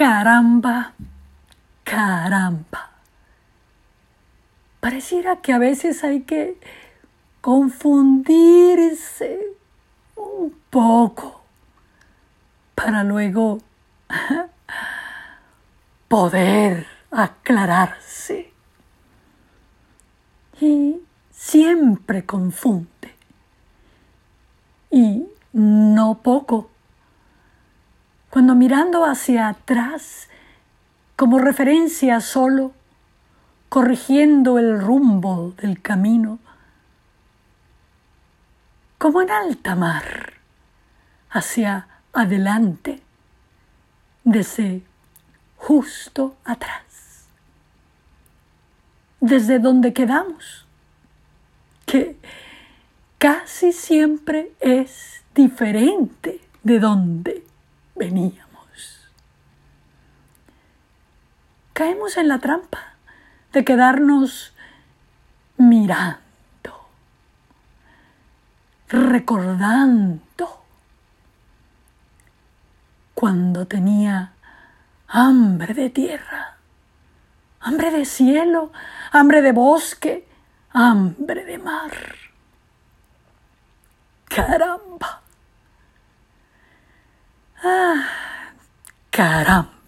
Caramba, caramba. Pareciera que a veces hay que confundirse un poco para luego poder aclararse. Y siempre confunde. Y no poco. Cuando mirando hacia atrás, como referencia solo, corrigiendo el rumbo del camino, como en alta mar, hacia adelante, desde justo atrás, desde donde quedamos, que casi siempre es diferente de donde veníamos. Caemos en la trampa de quedarnos mirando, recordando cuando tenía hambre de tierra, hambre de cielo, hambre de bosque, hambre de mar. Caramba. Caramba.